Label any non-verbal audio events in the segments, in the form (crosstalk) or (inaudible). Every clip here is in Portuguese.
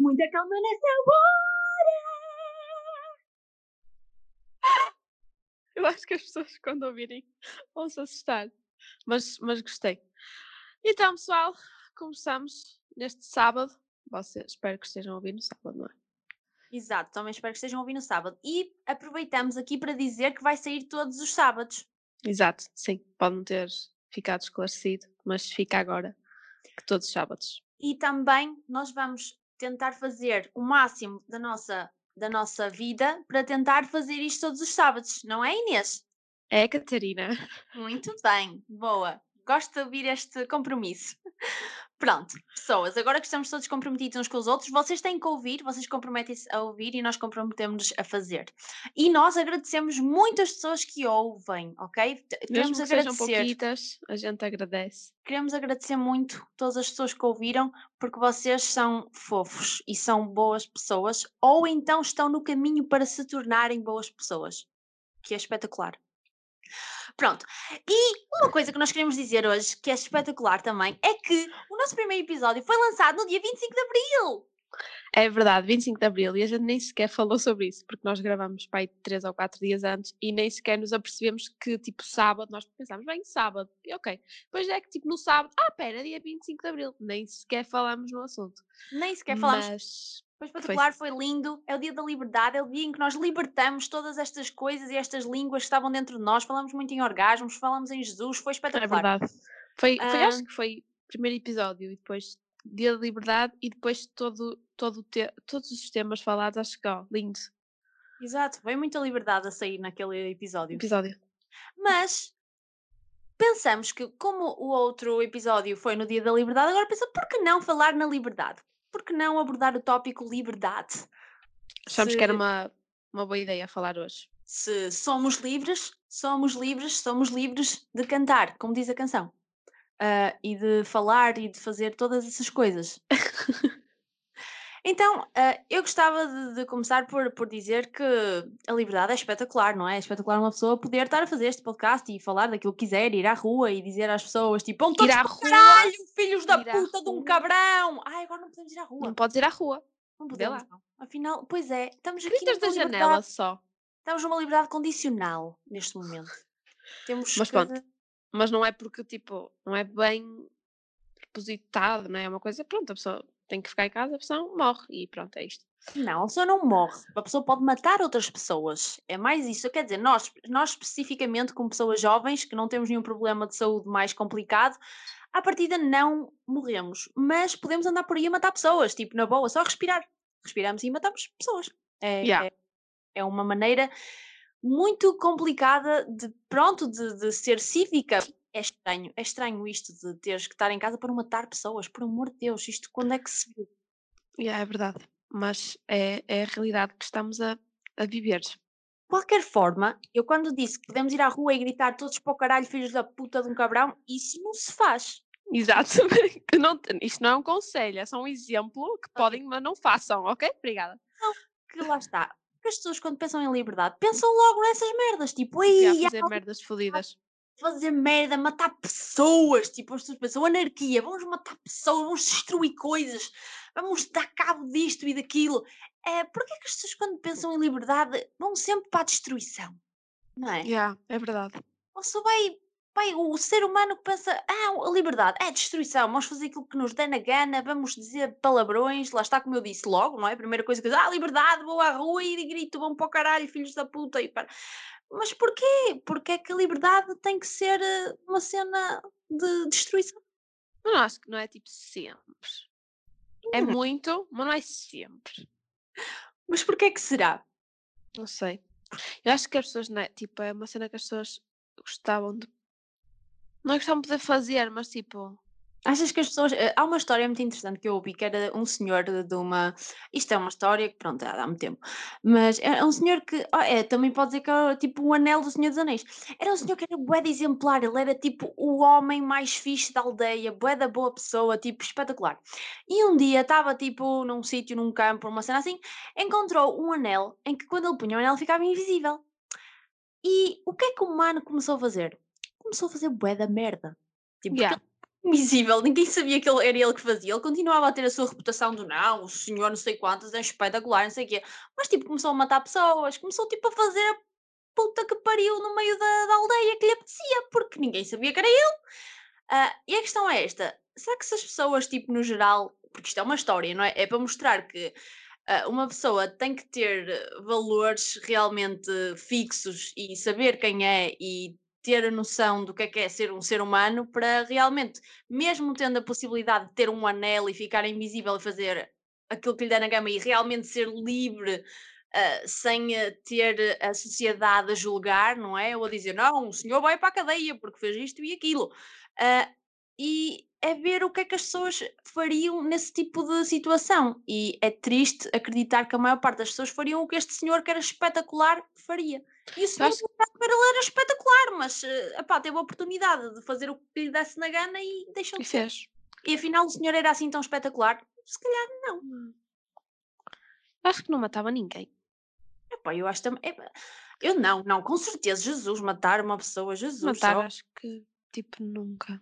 Muita calma nessa hora. Eu acho que as pessoas quando ouvirem vão se assustar. Mas, mas gostei. Então, pessoal, começamos neste sábado. Espero que estejam a ouvir no sábado, não é? Exato, também espero que estejam a ouvir no sábado. E aproveitamos aqui para dizer que vai sair todos os sábados. Exato, sim. Pode não ter ficado esclarecido, mas fica agora que todos os sábados. E também nós vamos tentar fazer o máximo da nossa, da nossa vida para tentar fazer isto todos os sábados, não é, Inês? É, Catarina. Muito bem, boa. Gosto de ouvir este compromisso. Pronto, pessoas, agora que estamos todos comprometidos uns com os outros, vocês têm que ouvir, vocês comprometem-se a ouvir e nós comprometemos-nos a fazer. E nós agradecemos muito as pessoas que ouvem, ok? T- Mesmo Queremos que sejam agradecer. pouquitas, a gente agradece. Queremos agradecer muito todas as pessoas que ouviram, porque vocês são fofos e são boas pessoas, ou então estão no caminho para se tornarem boas pessoas, que é espetacular. Pronto, e uma coisa que nós queremos dizer hoje, que é espetacular também, é que o nosso primeiro episódio foi lançado no dia 25 de Abril. É verdade, 25 de Abril, e a gente nem sequer falou sobre isso, porque nós gravamos pai três ou quatro dias antes e nem sequer nos apercebemos que, tipo, sábado, nós pensámos, bem, sábado, e ok. Depois é que, tipo, no sábado, ah, pera, dia 25 de Abril, nem sequer falamos no assunto. Nem sequer falámos. Mas Foi espetacular, foi lindo. É o dia da liberdade, é o dia em que nós libertamos todas estas coisas e estas línguas que estavam dentro de nós. Falamos muito em orgasmos, falamos em Jesus, foi é espetacular. verdade. Foi, foi Ah. acho que foi o primeiro episódio e depois Dia da Liberdade e depois todo, todo te- todos os temas falados, acho que, ó, lindo Exato, veio muita liberdade a sair naquele episódio. episódio. Mas pensamos que, como o outro episódio foi no Dia da Liberdade, agora pensa, por que não falar na liberdade? Por que não abordar o tópico liberdade? Achamos que era Se- uma, uma boa ideia falar hoje. Se somos livres, somos livres, somos livres de cantar, como diz a canção. Ah, e de falar e de fazer todas essas coisas. (laughs) Então, ah, eu gostava de, de começar por, por dizer que a liberdade é espetacular, não é? É espetacular uma pessoa poder estar a fazer este podcast e falar daquilo que quiser, ir à rua e dizer às pessoas, tipo, vão todos Ir à rua, caralho, filhos da puta de um cabrão! Ai, agora não podemos ir à rua. Não podes ir à rua. Não podemos, lá. não. Afinal, pois é, estamos aqui Gritas da numa janela liberdade, só. estamos numa liberdade condicional neste momento. Temos Mas que- pronto. Mas não é porque, tipo, não é bem propositado, não é? É uma coisa, pronto, a pessoa tem que ficar em casa, a pessoa morre e pronto, é isto. Não, a pessoa não morre. A pessoa pode matar outras pessoas. É mais isso. Quer dizer, nós, nós especificamente, como pessoas jovens, que não temos nenhum problema de saúde mais complicado, à partida não morremos. Mas podemos andar por aí a matar pessoas. Tipo, na boa, só respirar. Respiramos e matamos pessoas. É, Yeah. é, é uma maneira muito complicada de, pronto, de, de ser cívica. É estranho. É estranho isto de teres que estar em casa para matar pessoas. Por amor de Deus, isto quando é que se viu? Yeah, é verdade. Mas é, é a realidade que estamos a, a viver. qualquer forma, eu quando disse que podemos ir à rua e gritar todos para o caralho, filhos da puta de um cabrão, isso não se faz. Exato. (laughs) Que não, isto não é um conselho, é só um exemplo que podem, mas não façam, ok? Obrigada. Que lá está. Porque as pessoas, quando pensam em liberdade, pensam logo nessas merdas. Tipo, a ai, fazer merdas fodidas. Fazer merda, matar pessoas. Tipo, as pessoas pensam, anarquia, vamos matar pessoas, vamos destruir coisas, vamos dar cabo disto e daquilo. É, Porquê que as pessoas, quando pensam em liberdade, vão sempre para a destruição? Não é? Yeah, é verdade. Ou só vai, vai o ser humano que pensa, ah, a liberdade é destruição, vamos fazer aquilo que nos dê na gana, vamos dizer palavrões, lá está como eu disse logo, não é? A primeira coisa que digo, ah, liberdade, vou à rua e grito, vão para o caralho, filhos da puta. E para... Mas porquê? Porque é que a liberdade tem que ser eh, uma cena de destruição? Não acho que não é tipo sempre. É Hum. muito, mas não é sempre. Mas porquê que será? Não sei. Eu acho que as pessoas, não é? Tipo, é uma cena que as pessoas gostavam de. Não é gostavam de poder fazer, mas tipo. Achas que as pessoas. eh, Há uma história muito interessante que eu ouvi que era um senhor de de uma. Isto é uma história que, pronto, há há muito tempo. Mas é um senhor que. ah, é, também pode dizer que é tipo o anel do Senhor dos Anéis. Era um senhor que era bué de exemplar. Ele era tipo o homem mais fixe da aldeia, bué da boa pessoa, tipo espetacular. E um dia estava tipo num sítio, num campo, uma cena assim, encontrou um anel em que quando ele punha o anel ficava invisível. E o que é que o humano começou a fazer? Começou a fazer bué da merda. Tipo, porque Yeah. Invisível, ninguém sabia que ele, era ele que fazia. Ele continuava a ter a sua reputação do não, o senhor não sei quantas, é espetacular, não sei o quê. Mas tipo, começou a matar pessoas, começou tipo a fazer a puta que pariu no meio da, da aldeia que lhe apetecia, porque ninguém sabia que era ele. Ah, e a questão é esta: será que se as pessoas, tipo, no geral, porque isto é uma história, não é? É para mostrar que ah, uma pessoa tem que ter valores realmente fixos e saber quem é e ter a noção do que é que é ser um ser humano para realmente, mesmo tendo a possibilidade de ter um anel e ficar invisível e fazer aquilo que lhe der na gama e realmente ser livre ah, sem ter a sociedade a julgar, não é? Ou a dizer, não, o senhor vai para a cadeia porque fez isto e aquilo. Ah, e é ver o que é que as pessoas fariam nesse tipo de situação. E é triste acreditar que a maior parte das pessoas fariam o que este senhor, que era espetacular, faria. E o senhor, acho- ele era espetacular, mas uh, epá, teve a oportunidade de fazer o que lhe desse na gana e deixou E de ser. fez. E afinal o senhor era assim tão espetacular? Se calhar não. Hum. Acho que não matava ninguém. Epá, eu acho também. eu não, não, com certeza. Jesus, matar uma pessoa, Jesus. Matar, só. acho que, tipo, nunca.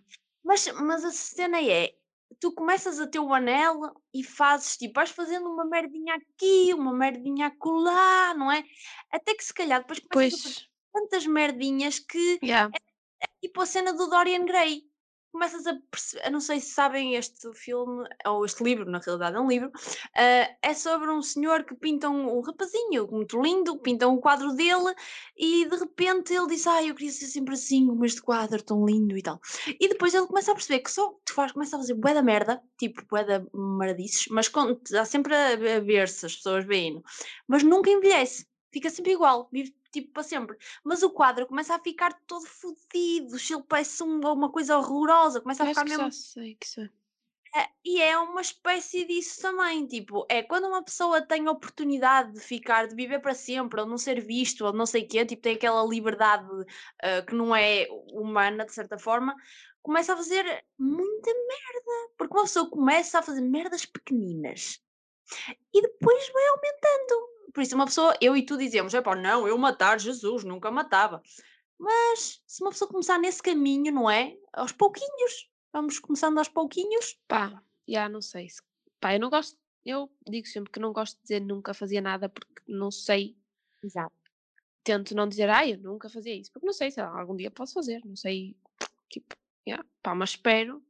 Mas, mas a cena é, tu começas a ter o anel e fazes, tipo, vais fazendo uma merdinha aqui, uma merdinha acolá, não é? Até que se calhar depois começas a fazer Pois, tantas merdinhas que yeah. é tipo a cena do Dorian Gray. Começas a perceber, eu não sei se sabem este filme, ou este livro, na realidade é um livro, ah, é sobre um senhor que pinta um, um rapazinho muito lindo, pintam um quadro dele e de repente ele diz, ah, eu queria ser sempre assim, como este quadro tão lindo e tal. E depois ele começa a perceber que só tu faz, começa a fazer bué da merda, tipo bué da maradices, mas com, dá sempre a, a ver se as pessoas veem, mas nunca envelhece, fica sempre igual, vive tipo para sempre. Mas o quadro começa a ficar todo fodido, ele parece um- uma coisa horrorosa, começa a Eu acho ficar que mesmo. já sei que sei. É, e é uma espécie disso também, tipo, é quando uma pessoa tem a oportunidade de ficar, de viver para sempre, ou não ser visto, ou não sei o quê, tipo, tem aquela liberdade ah, que não é humana, de certa forma, começa a fazer muita merda, porque uma pessoa começa a fazer merdas pequeninas e depois vai aumentando. Por isso, uma pessoa, eu e tu dizemos, é pá, não, eu matar Jesus, nunca matava. Mas se uma pessoa começar nesse caminho, não é? Aos pouquinhos, vamos começando aos pouquinhos. Pá, já não sei. se- Pá, eu não gosto. Eu digo sempre que não gosto de dizer nunca fazia nada porque não sei. Exato. Tento não dizer, ai, eu nunca fazia isso. Porque não sei, sei lá, algum dia posso fazer. Não sei. Tipo, yeah, pá, mas espero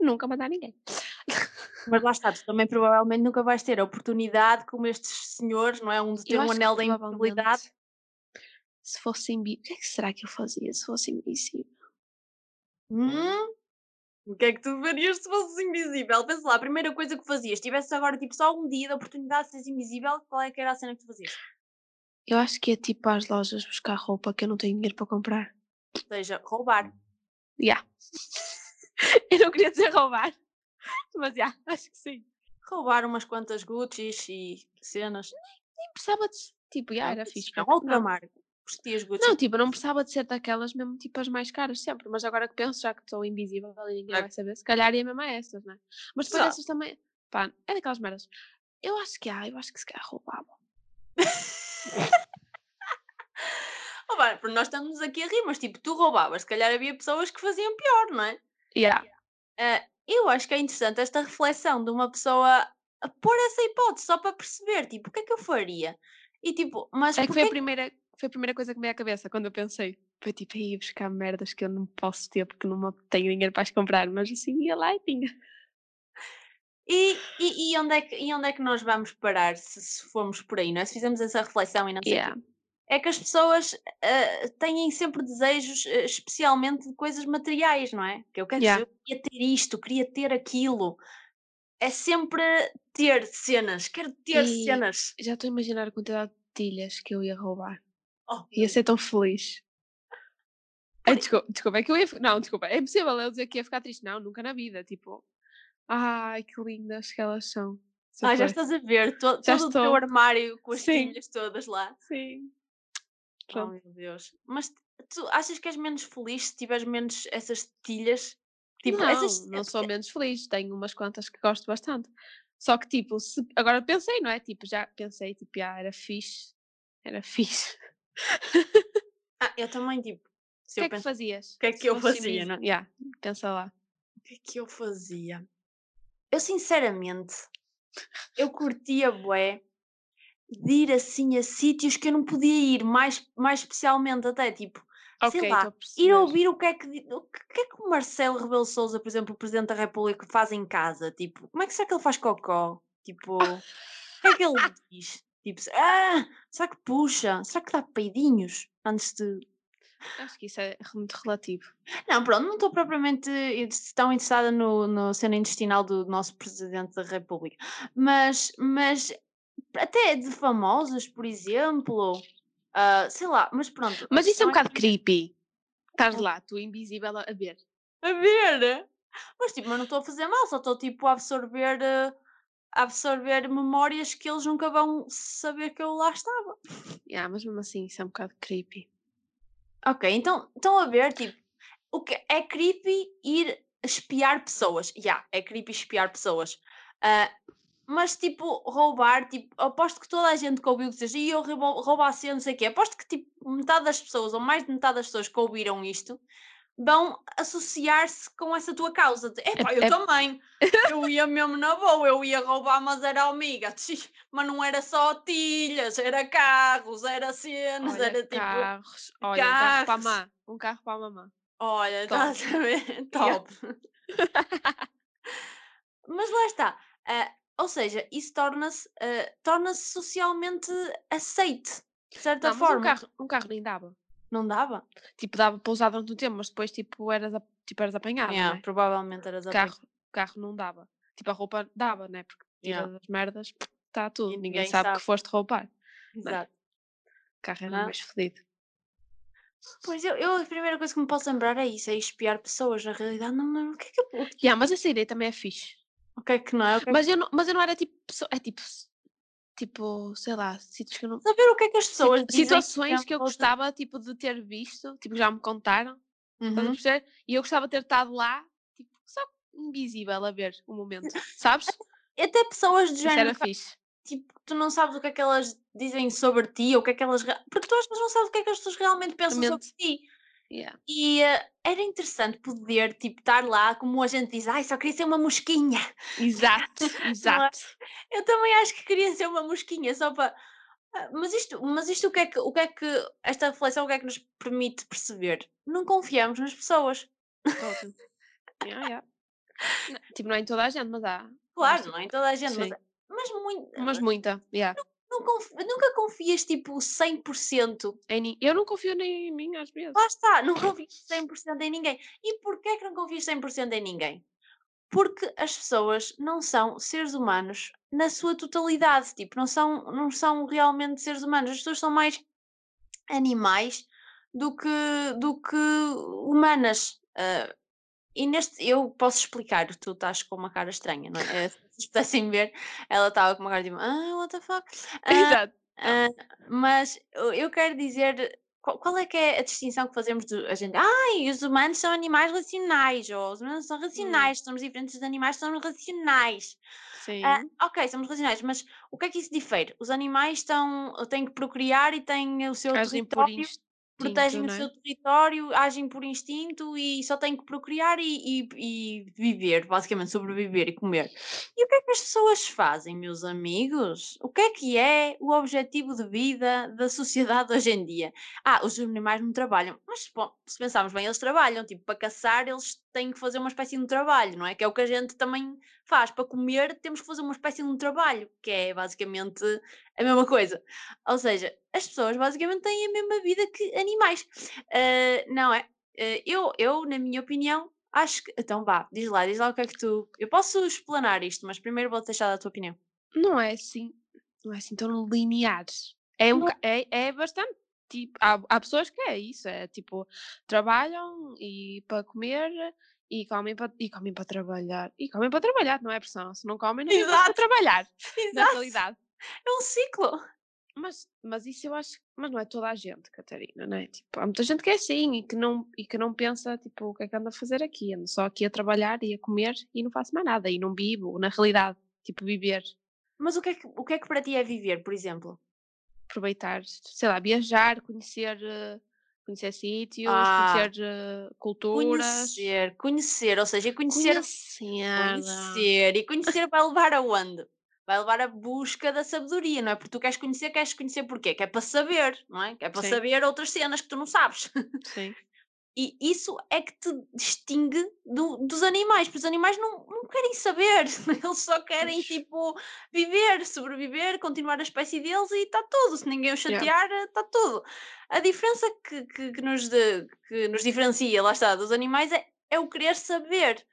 nunca mandar ninguém. (laughs) Mas lá está, tu também provavelmente nunca vais ter a oportunidade como estes senhores, não é? Um de ter um anel da invisibilidade. se fosse invisível. O que é que será que eu fazia se fosse invisível? Hum? O que é que tu farias se fosses invisível? Pensa lá, a primeira coisa que fazias, tivesse agora tipo só um dia de oportunidade de seres invisível, qual é que era a cena que tu fazias? Eu acho que é tipo às lojas buscar roupa que eu não tenho dinheiro para comprar. Ou seja, roubar. Já. (laughs) eu não queria dizer roubar. Mas já, (laughs) acho que sim. Roubar umas quantas Gucci's e cenas. Nem precisava de. Tipo, já Não, era fixe. não, porque outra não. marca. Gucci. Não, tipo, não precisava de ser daquelas mesmo tipo as mais caras sempre. Mas agora que penso, já que estou invisível e ninguém É. vai saber, se calhar ia mesmo a essas, né? Mas depois Só. essas também. Pá, é daquelas merdas. Eu acho que há, eu acho que se calhar roubava. (laughs) Oh, porque nós estamos aqui a rir, mas tipo, tu roubavas, se calhar havia pessoas que faziam pior, não é? Yeah. Ah, eu acho que é interessante esta reflexão de uma pessoa a pôr essa hipótese só para perceber, tipo, o que é que eu faria? E tipo, mas É que foi a, primeira, foi a primeira coisa que me veio à cabeça quando eu pensei. Foi tipo, ia buscar merdas que eu não posso ter porque não tenho dinheiro para as comprar. Mas assim ia lá e tinha. E, e, e onde é que, e onde é que nós vamos parar se, se formos por aí, não é? Se fizermos essa reflexão e não sei Yeah. É que as pessoas ah, têm sempre desejos, ah, especialmente de coisas materiais, não é? Que eu quero Yeah. dizer, eu queria ter isto, queria ter aquilo. É sempre ter cenas, quero ter E cenas. já estou a imaginar a quantidade de tilhas que eu ia roubar. Oh, Ia ser tão feliz. Ai, desculpa, desculpa, é que eu ia. Não, desculpa, é impossível eu dizer que ia ficar triste. Não, nunca na vida. Tipo, ai que lindas que elas são. Ah, já estás a ver to- Já todo o teu armário com as Sim. tilhas todas lá. Sim. Oh Pronto. meu Deus. Mas tu achas que és menos feliz se tiveres menos essas tilhas? Tipo, não, essas. não sou menos feliz. Tenho umas quantas que gosto bastante. Só que, tipo, se... agora pensei, não é? Tipo, já pensei, tipo, ah, era fixe. Era (laughs) fixe. Ah, eu também, tipo. O que é que penso, fazias? o que é se que eu fosses fazia, não é? Yeah, pensa lá. O que é que eu fazia? Eu sinceramente, eu curtia bué de ir assim a sítios que eu não podia ir, mais, mais especialmente até tipo, sei Ok, lá, ir ouvir o que é que, o que é que o Marcelo Rebelo de Sousa, por exemplo, o Presidente da República, faz em casa, tipo, como é que será que ele faz cocó? Tipo, o que é que ele (laughs) diz? Tipo, ah, será que puxa? Será que dá peidinhos antes de Acho que isso é muito relativo. Não, pronto, não estou propriamente tão interessada no, no cena intestinal do nosso Presidente da República, mas, mas até de famosos, por exemplo, ah, sei lá, mas pronto, Mas isso é um é bocado creepy. Estás É. lá, tu invisível a ver. a ver, mas tipo, mas não estou a fazer mal, só estou tipo a absorver, ah, a absorver memórias que eles nunca vão saber que eu lá estava. Yeah, mas mesmo assim, isso é um bocado creepy. Ok, então estão a ver, tipo, o que é creepy ir espiar pessoas. Já, é creepy espiar pessoas. Ah, mas tipo, roubar, tipo, aposto que toda a gente que ouviu dizer e eu roubo- roubo a cena, não sei o quê. Aposto que tipo, metade das pessoas, ou mais de metade das pessoas que ouviram isto, vão associar-se com essa tua causa. De, Epá, eu é- (laughs) também. Eu ia mesmo na boa, eu ia roubar, mas era amiga. (laughs) Mas não era só tilhas, era carros, era cenas, Olha, era tipo. carros. Olha, um carro para a carros. mamã. Um carro para a mamã. Olha, (laughs) Top. estás a ver? Top. Mas lá está. ah, ou seja, isso torna-se ah, torna-se socialmente aceite, de certa Não, mas um forma. carro, um carro nem dava. Não dava? Tipo, dava para usar durante um tempo, mas depois tipo, eras, a- tipo, eras apanhado, Yeah, não é? Provavelmente eras a Carro, carro não dava. Tipo, a roupa dava, né? Porque tira Yeah. das merdas, está tudo. E ninguém, ninguém sabe, sabe. que foste roubar. Exato. carro era Não. mais fedido. Pois eu, eu, a primeira coisa que me posso lembrar é isso, é espiar pessoas. Na realidade, não me lembro o que é que, eu- Yeah, mas essa ideia também é fixe. O que, é que não é. O que é Mas eu não, mas eu não era tipo. pessoa- É tipo. Tipo, sei lá, sítios que eu não. Saber o que é que as pessoas situ- dizem. situações que eu gostava tipo, de ter visto, tipo, já me contaram, estás a Uhum. perceber? E eu gostava de ter estado lá, tipo, só invisível a ver o momento, sabes? (laughs) Até pessoas de Isso género era fixe. tipo, tu não sabes o que é que elas dizem sobre ti, ou o que é que elas. Porque tu às vezes não sabes o que é que as pessoas realmente pensam sobre ti. Yeah. E eh, era interessante poder, tipo, estar lá, como a gente diz, ai, só queria ser uma mosquinha. Exato, (laughs) exato. Eu também acho que queria ser uma mosquinha, só para. Ah, Mas isto, mas isto o que é que, o que é que, esta reflexão, o que é que nos permite perceber? Não confiamos nas pessoas. (laughs) Yeah, yeah. Não, tipo, não é em toda a gente, mas há. Claro, mas, não é em toda a gente, mas, sim. mas, muito, Mas muita, yeah. não conf- nunca confias, tipo, 100%. Em ni- Eu não confio nem em mim às vezes. Lá está, não confias 100% em ninguém. E porquê que não confias 100% em ninguém? Porque as pessoas não são seres humanos na sua totalidade, tipo, não são, não são realmente seres humanos. As pessoas são mais animais do que, do que humanas. Ah, e neste, eu posso explicar, tu estás com uma cara estranha, não é? Se vocês pudessem ver, ela estava com uma cara tipo, ah, what the fuck? Ah, (laughs) Exato. ah, mas eu quero dizer, qual, qual é que é a distinção que fazemos do, a gente? Ai, os humanos são animais racionais, ou os humanos são racionais, somos diferentes dos animais, somos racionais. Sim. Ah, ok, somos racionais, mas o que é que isso difere? Os animais estão, têm que procriar e têm o seu Agem por território, instinto, protegem o é? seu território, agem por instinto e só têm que procriar e, e- e viver, basicamente sobreviver e comer. E o que é que as pessoas fazem, meus amigos? O que é que é o objetivo de vida da sociedade (laughs) hoje em dia? Ah, os animais não trabalham, mas bom, se pensarmos bem, eles trabalham, tipo, para caçar eles têm que fazer uma espécie de um trabalho, não é? Que é o que a gente também faz, para comer temos que fazer uma espécie de um trabalho, que é basicamente a mesma coisa. Ou seja, as pessoas basicamente têm a mesma vida que animais. Ah, não é? Ah, eu, eu, na minha opinião, acho que. Então vá, diz lá, diz lá o que é que tu. Eu posso explanar isto, mas primeiro vou deixar da tua opinião. Não é assim, não é assim tão linear. É, um, é, é bastante. Tipo, há, há pessoas que é isso, é tipo, trabalham e para comer e comem para e comem para trabalhar. E comem para trabalhar, não é pressão. Se não comem, não força para Exato. trabalhar, na (laughs) Exato. realidade. É um ciclo. Mas, mas isso eu acho, mas não é toda a gente, Catarina, não é? Tipo, há muita gente que é assim e que não, e que não pensa, tipo, o que é que anda a fazer aqui? Ando só aqui a trabalhar e a comer e não faço mais nada e não vivo, na realidade, tipo, viver, Mas o que, é que, o que é que para ti é viver, por exemplo? Aproveitar, sei lá, viajar, conhecer, eh, conhecer sítios, Ah, conhecer eh, culturas. conhecer, conhecer, ou seja, conhecer Conhecer. Conhecer. E conhecer vai levar aonde? Vai levar à busca da sabedoria, não é? Porque tu queres conhecer, queres conhecer porquê? Que é para saber, não é? Que é para Sim, saber outras cenas que tu não sabes. sim. E isso é que te distingue do- dos animais, porque os animais não, não querem saber, (laughs) eles só querem, tipo, viver, sobreviver, continuar a espécie deles e está tudo. Se ninguém os Yeah. chatear, está tudo. A diferença que, que, que nos de- que nos diferencia, lá está, dos animais é, é o querer saber.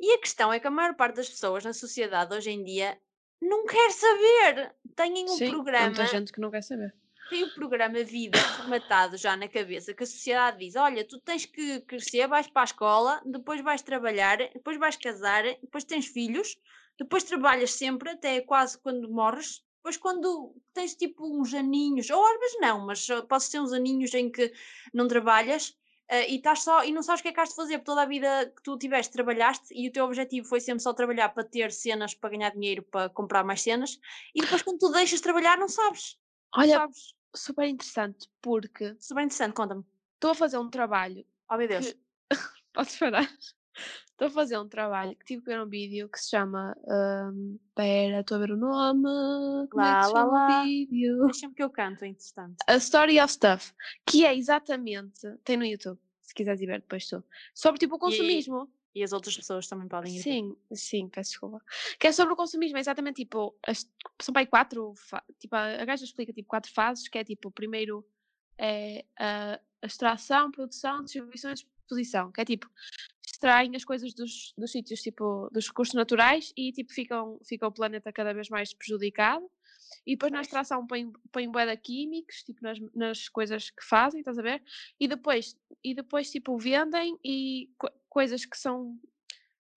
E a questão é que a maior parte das pessoas na sociedade hoje em dia não quer saber. Têm um Sim, há muita programa, gente que não quer saber. Têm o programa vida formatado já na cabeça, que a sociedade diz: olha, tu tens que crescer, vais para a escola, depois vais trabalhar, depois vais casar, depois tens filhos, depois trabalhas sempre até quase quando morres. Depois, quando tens tipo uns aninhos, ou às vezes não, mas uh, podes ter uns aninhos em que não trabalhas, ah, e estás só e não sabes o que é que has de fazer, porque toda a vida que tu tiveste, trabalhaste e o teu objetivo foi sempre só trabalhar para ter cenas, para ganhar dinheiro, para comprar mais cenas, e depois quando tu deixas de trabalhar não sabes, não Olha, sabes. Super interessante, porque é bem interessante, conta-me. estou a fazer um trabalho Oh meu Deus. que. (laughs) Podes parar? Estou a fazer um trabalho que tive que ver um vídeo que se chama. hum, Pera, estou a ver o nome. Como é que Lá, se lá, lá. vídeo? Deixa-me que eu canto, entretanto. A Story of Stuff, que é exatamente. Tem no YouTube, se quiseres ir ver depois tu. Sobre tipo o consumismo. E as outras pessoas também podem ir. Sim, sim, peço desculpa. Que é sobre o consumismo, é exatamente tipo, as, são aí quatro, tipo, a gaja explica tipo quatro fases, que é tipo, primeiro é a extração, produção, distribuição e exposição, que é tipo, extraem as coisas dos, dos sítios, tipo, dos recursos naturais e tipo, ficam, fica o planeta cada vez mais prejudicado. E depois na extração põem, põem de químicos, tipo, nas, nas coisas que fazem, estás a ver? E depois, e depois tipo, vendem e coisas que são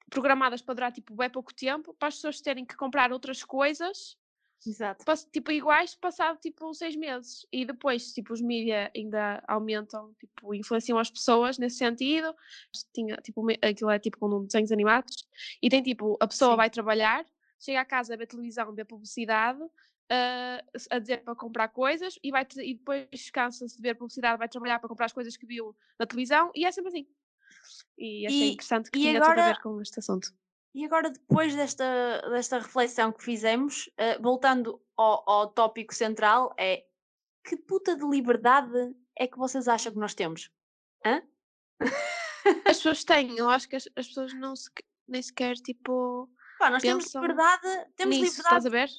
programadas para durar tipo bem pouco tempo, para as pessoas terem que comprar outras coisas, Exato. tipo iguais, passado tipo seis meses. E depois, tipo, os mídia ainda aumentam, tipo, influenciam as pessoas nesse sentido. Tinha, tipo, aquilo é tipo com um desenhos animados, e tem tipo, a pessoa Sim. vai trabalhar, chega a casa, vê televisão, vê publicidade. ah, a dizer para comprar coisas e, vai, e depois cansa-se de ver publicidade, vai trabalhar para comprar as coisas que viu na televisão e é sempre assim. E achei E- interessante que tinha tudo a agora- ver com este assunto. E agora, depois desta, desta reflexão que fizemos, eh, voltando ao, ao tópico central, é que puta de liberdade é que vocês acham que nós temos? Hã? As (laughs) pessoas têm, eu acho que as, as pessoas não se, nem sequer tipo Pá, nós temos liberdade, temos nisso, liberdade estás a ver?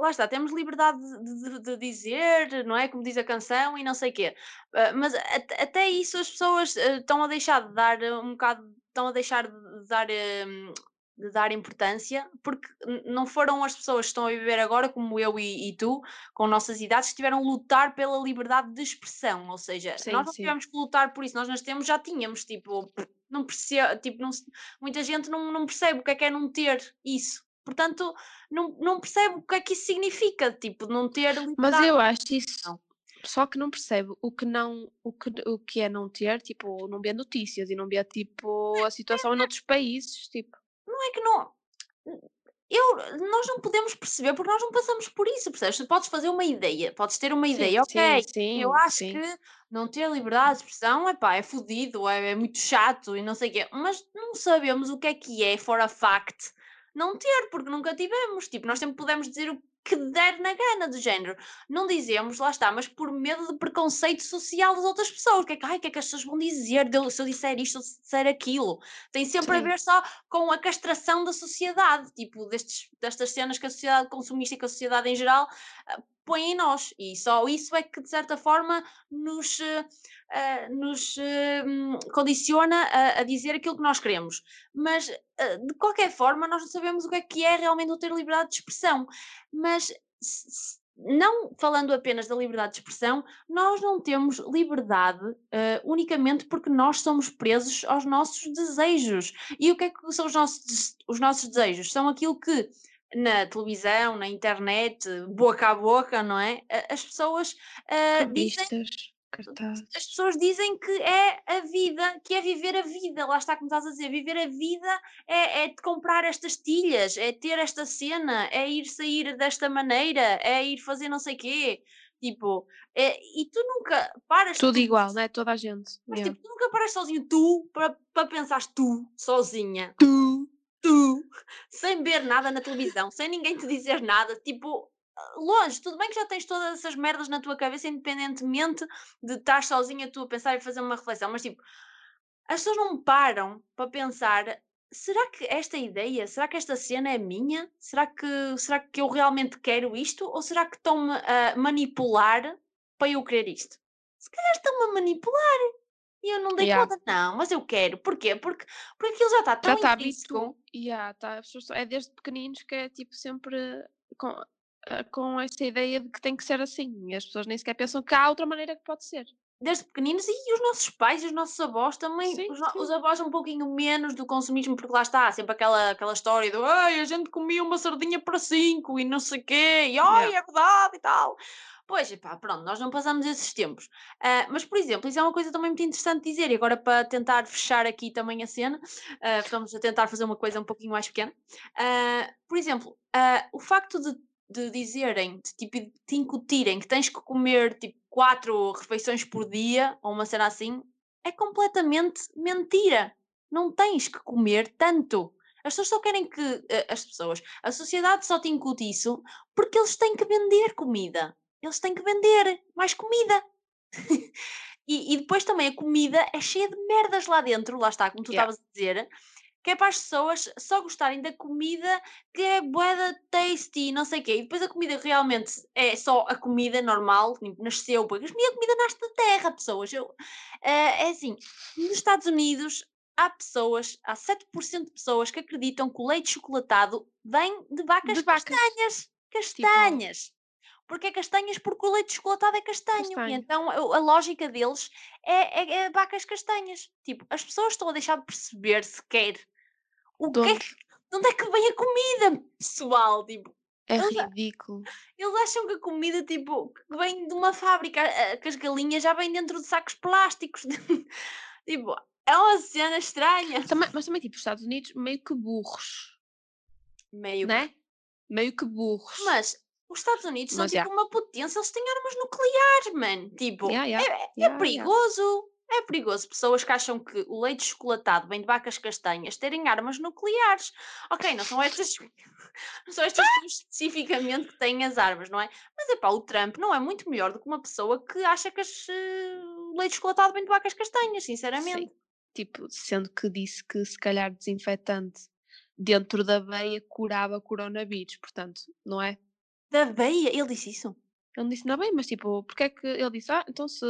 Lá está, temos liberdade de, de- de dizer, não é? Como diz a canção e não sei o quê. Ah, mas at- até isso as pessoas ah, estão a deixar de dar ah, um bocado, estão a deixar de dar, hum, de dar importância, porque não foram as pessoas que estão a viver agora, como eu e, e tu, com nossas idades, que tiveram a lutar pela liberdade de expressão. Ou seja, Sim, nós não sim. tivemos que lutar por isso, nós nascemos, já tínhamos, tipo, não percebe, tipo, não, muita gente não, não percebe o que é que é não ter isso. Portanto, não, não percebe o que é que isso significa, tipo, não ter Mas liberdade. eu acho isso. Só que não percebe o que não o que, o que é não ter, tipo, não vê notícias e não vê tipo a situação em outros países, tipo. Não é que não. Eu, nós não podemos perceber porque nós não passamos por isso, percebes? Tu podes fazer uma ideia, podes ter uma Sim, ideia, sim, ok. sim, Eu acho sim. que não ter liberdade de expressão epá, é fodido, é, é muito chato e não sei o quê, mas não sabemos o que é que é, for a fact, não ter, porque nunca tivemos. Tipo, nós sempre pudemos dizer o que der na gana, do género. Não dizemos, lá está, mas por medo de preconceito social das outras pessoas. O que é que, ai, que, é que as pessoas vão dizer se eu disser isto, se eu disser aquilo? Tem sempre a Sim. ver só com a castração da sociedade, tipo, destes, destas cenas que a sociedade consumista e que a sociedade em geral ah, põe em nós. E só isso é que, de certa forma, nos, ah, nos hum, condiciona a, a dizer aquilo que nós queremos. Mas, de qualquer forma, nós não sabemos o que é que é realmente o ter liberdade de expressão. Mas, não falando apenas da liberdade de expressão, nós não temos liberdade ah, unicamente porque nós somos presos aos nossos desejos. E o que é que são os nossos, os nossos desejos? São aquilo que na televisão, na internet, boca a boca, não é? As pessoas ah, dizem Cartazes. as pessoas dizem que é a vida, que é viver a vida. Lá está como estás a dizer, viver a vida é, é de comprar estas tilhas, é ter esta cena, é ir sair desta maneira, é ir fazer não sei quê. Tipo, é, e tu nunca paras Tudo tu- igual, né? Toda a gente. Mas yeah. tipo, tu nunca paras sozinho, tu, para, pensares tu, sozinha, Tu. tu, (laughs) sem ver nada na televisão, sem ninguém te dizer nada, tipo, longe, tudo bem que já tens todas essas merdas na tua cabeça, independentemente de estar sozinha tu a pensar e fazer uma reflexão, mas tipo, as pessoas não param para pensar. Será que esta ideia, será que esta cena é minha? Será que, será que eu realmente quero isto? Ou será que estão-me a manipular para eu querer isto? Se calhar estão-me a manipular e eu não dei Yeah. conta. Não, mas eu quero. Porquê? Porque, porque aquilo já está tão Já está intrínseco. habitu... yeah, tá, é desde pequeninos que é tipo sempre com, com essa ideia de que tem que ser assim. E as pessoas nem sequer pensam que há outra maneira que pode ser. desde pequeninos e os nossos pais e os nossos avós também, Sim, os, sim. os avós um pouquinho menos do consumismo, porque lá está, sempre aquela, aquela história do ai, a gente comia uma sardinha para cinco e não sei quê, e ai, é verdade e tal. Pois, epá, pronto, nós não passamos esses tempos. Ah, mas, por exemplo, isso é uma coisa também muito interessante dizer, e agora para tentar fechar aqui também a cena, estamos a tentar fazer uma coisa um pouquinho mais pequena. Ah, por exemplo, o facto de, de dizerem, de, tipo, de te incutirem que tens que comer tipo quatro refeições por dia, ou uma cena assim, é completamente mentira. Não tens que comer tanto. As pessoas só querem que. eh, As pessoas. A sociedade só te incute isso porque eles têm que vender comida. Eles têm que vender mais comida. (laughs) e, e depois também a comida é cheia de merdas lá dentro, lá está, como tu Yeah. estavas a dizer, que é para as pessoas só gostarem da comida que é boeda tasty, não sei o quê. E depois a comida realmente é só a comida normal, tipo, nasceu, porque a minha comida nasce da terra, pessoas. Eu, eh, é assim, nos Estados Unidos há pessoas, há 7% de pessoas que acreditam que o leite chocolatado vem de vacas De vacas. castanhas. Castanhas. Porque é castanhas porque o leite chocolatado é castanho. E Castanho. então a, a lógica deles é, é- é vacas castanhas. Tipo, as pessoas estão a deixar de perceber sequer o De que é onde? que, de onde é que vem a comida, pessoal. Tipo, É eles ridículo. eles acham que a comida tipo, que vem de uma fábrica, que as galinhas já vêm dentro de sacos plásticos. (laughs) tipo, é uma cena estranha. Também, mas também, tipo, os Estados Unidos meio que burros, Meio que- né? Meio que burros. Mas os Estados Unidos são Mas, tipo já. uma potência, eles têm armas nucleares, mano. Tipo, Yeah, yeah, é, é perigoso. É perigoso. Pessoas que acham que o leite chocolatado vem de vacas castanhas terem armas nucleares. Ok, não são estas. (laughs) Não são estas pessoas especificamente que têm as armas, não é? Mas é pá, o Trump não é muito melhor do que uma pessoa que acha que as, eh, o leite chocolatado vem de vacas castanhas, sinceramente. Sim. Tipo, sendo que disse que se calhar desinfetante dentro da veia curava coronavírus, portanto, não é? Da veia, ele disse isso. Ele disse não bem, mas tipo, porque é que ele disse, ah, então se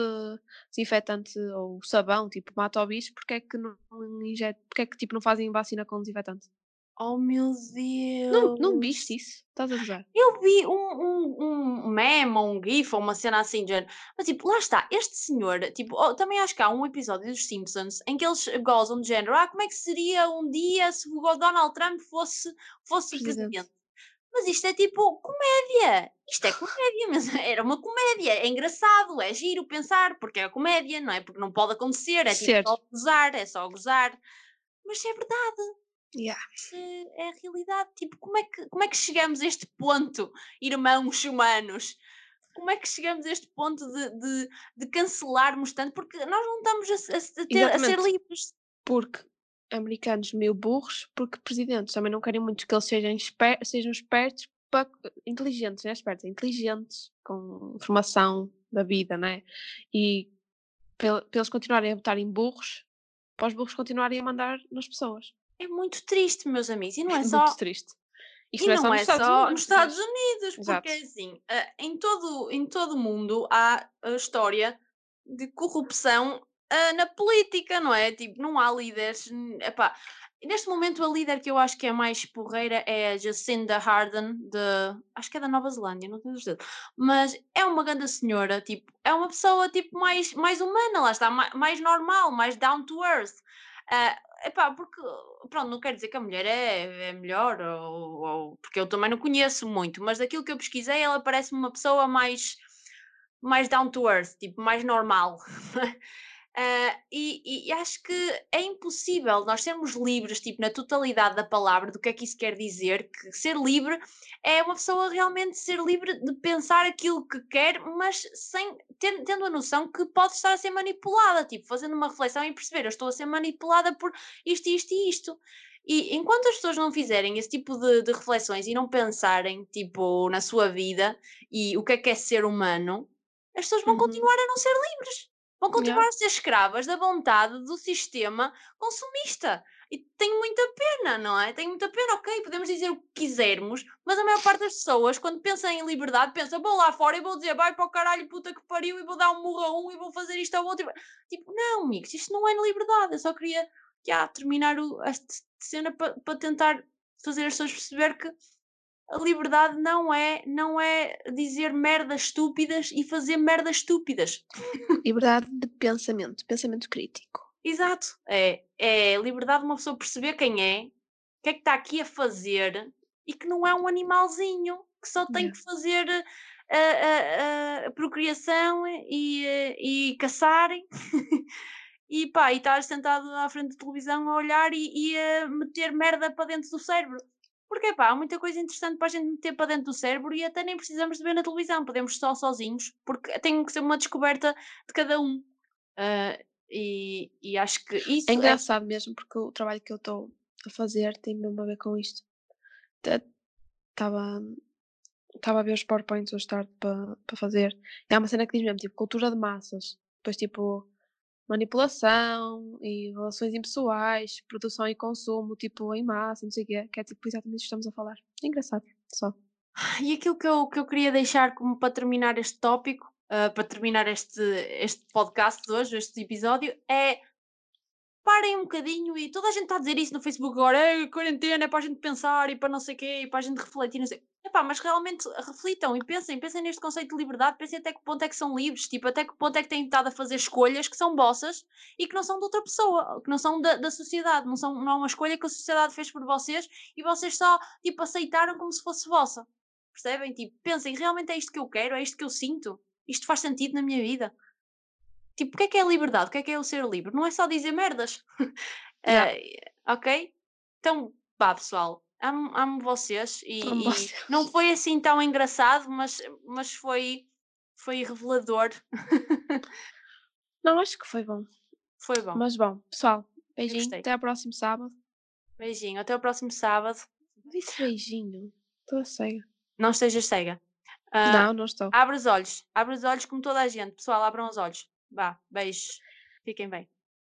desinfetante ou sabão, tipo, mata o bicho, porque é que não injeta, porque é que tipo não fazem vacina com desinfetante? Oh meu Deus! Não, não viste isso? Estás a gozar? Eu vi um, um, um meme ou um gif ou uma cena assim, de género. Mas tipo, lá está, este senhor, tipo, oh, também acho que há um episódio dos Simpsons em que eles gozam de género, ah, como é que seria um dia se o Donald Trump fosse, fosse o Presidente. presidente? Mas isto é tipo comédia. Isto é comédia, mas (laughs) era uma comédia. É engraçado, é giro pensar, porque é comédia, não é? Porque não pode acontecer, é tipo só gozar, é só gozar. Mas é verdade Yeah. é a realidade. Tipo, como é, que, como é que chegamos a este ponto, irmãos humanos? Como é que chegamos a este ponto de, de, de cancelarmos tanto? Porque nós não estamos a, a ter- a ser livres. Porque americanos meio burros, porque presidentes também não querem muito que eles sejam, esper sejam espertos, inteligentes, não é espertos, é inteligentes, com informação da vida, né? E para eles continuarem a votar em burros, para os burros continuarem a mandar nas pessoas. É muito triste, meus amigos. E não (laughs) é muito só. triste. E Isto não é só nos Estados Unidos. nos Estados mas- Unidos, porque Exato. assim, ah, em todo em todo o mundo há a história de corrupção ah, na política, não é? Tipo, não há líderes. Epá, neste momento a líder que eu acho que é mais porreira é a Jacinda Ardern, de, acho que é da Nova Zelândia, não tenho certeza. Mas é uma grande senhora, tipo, é uma pessoa tipo mais, mais humana, lá está, ma- mais normal, mais down to earth. Ah, epá, porque, pronto, não quer dizer que a mulher é, é melhor, ou, ou- porque eu também não conheço muito, mas daquilo que eu pesquisei, ela parece-me uma pessoa mais, mais down to earth, tipo, mais normal. (laughs) Ah, e, e acho que é impossível nós sermos livres, tipo, na totalidade da palavra, do que é que isso quer dizer, que ser livre é uma pessoa realmente ser livre de pensar aquilo que quer, mas sem tendo, tendo a noção que pode estar a ser manipulada, tipo, fazendo uma reflexão e perceber, eu estou a ser manipulada por isto, isto e isto. E enquanto as pessoas não fizerem esse tipo de, de reflexões e não pensarem, tipo, na sua vida e o que é que é ser humano, as pessoas vão Uhum. continuar a não ser livres. Vão continuar a ser escravas da vontade do sistema consumista. E tenho muita pena, não é? Tenho muita pena, ok, podemos dizer o que quisermos, mas a maior parte das pessoas, quando pensam em liberdade, pensa, vou lá fora e vou dizer, vai para o caralho, puta que pariu, e vou dar um murro a um e vou fazer isto ao outro. Tipo, não, amigos, isto não é liberdade. Eu só queria já, terminar o, esta cena para pa tentar fazer as pessoas perceber que a liberdade não é, não é dizer merdas estúpidas e fazer merdas estúpidas. Liberdade de pensamento, pensamento crítico. Exato. É, é liberdade de uma pessoa perceber quem é, o que é que está aqui a fazer e que não é um animalzinho que só tem que fazer a, a, a procriação e, eh, e caçar (laughs) e pá, e estar sentado à frente da televisão a olhar e, e a meter merda para dentro do cérebro. Porque pá, há muita coisa interessante para a gente meter para dentro do cérebro e até nem precisamos de ver na televisão, podemos só sozinhos, porque tem que ser uma descoberta de cada um. Ah, e, e acho que É isso é. engraçado mesmo, porque o trabalho que eu estou a fazer tem mesmo a ver com isto. Estava estava a ver os PowerPoints hoje tarde para para fazer. E há uma cena que diz mesmo, tipo, cultura de massas. Depois, tipo, manipulação e relações impessoais, produção e consumo, tipo, em massa, não sei o quê, que é tipo exatamente isso que estamos a falar. É engraçado, só. E aquilo que eu, que eu queria deixar como para terminar este tópico, ah, para terminar este, este podcast de hoje, este episódio, é parem um bocadinho e toda a gente está a dizer isso no Facebook agora, é quarentena, é para a gente pensar e para não sei o quê, e para a gente refletir, não sei. Epá, mas realmente reflitam e pensem, pensem neste conceito de liberdade, pensem até que ponto é que são livres, tipo, até que ponto é que têm estado a fazer escolhas que são vossas e que não são de outra pessoa, que não são da, da sociedade, não, são, não é uma escolha que a sociedade fez por vocês e vocês só, tipo, aceitaram como se fosse vossa. Percebem? Tipo, pensem, realmente é isto que eu quero, é isto que eu sinto, isto faz sentido na minha vida. Tipo, o que é que é a liberdade? O que é que é o ser livre? Não é só dizer merdas. (laughs) Yeah. Eh, ok? Então, vá pessoal, amo, amo vocês Amo e, e não vocês. foi assim tão engraçado, mas, mas foi, foi revelador. (laughs) Não, acho que foi bom. foi bom. Mas bom, pessoal, beijinho, até ao próximo sábado. Beijinho. Até o próximo sábado. Disse beijinho, estou cega. Não estejas cega. Ah, Não, não estou. abre os olhos. Abre os olhos como toda a gente. Pessoal, abram os olhos. Vá, beijos. Fiquem bem.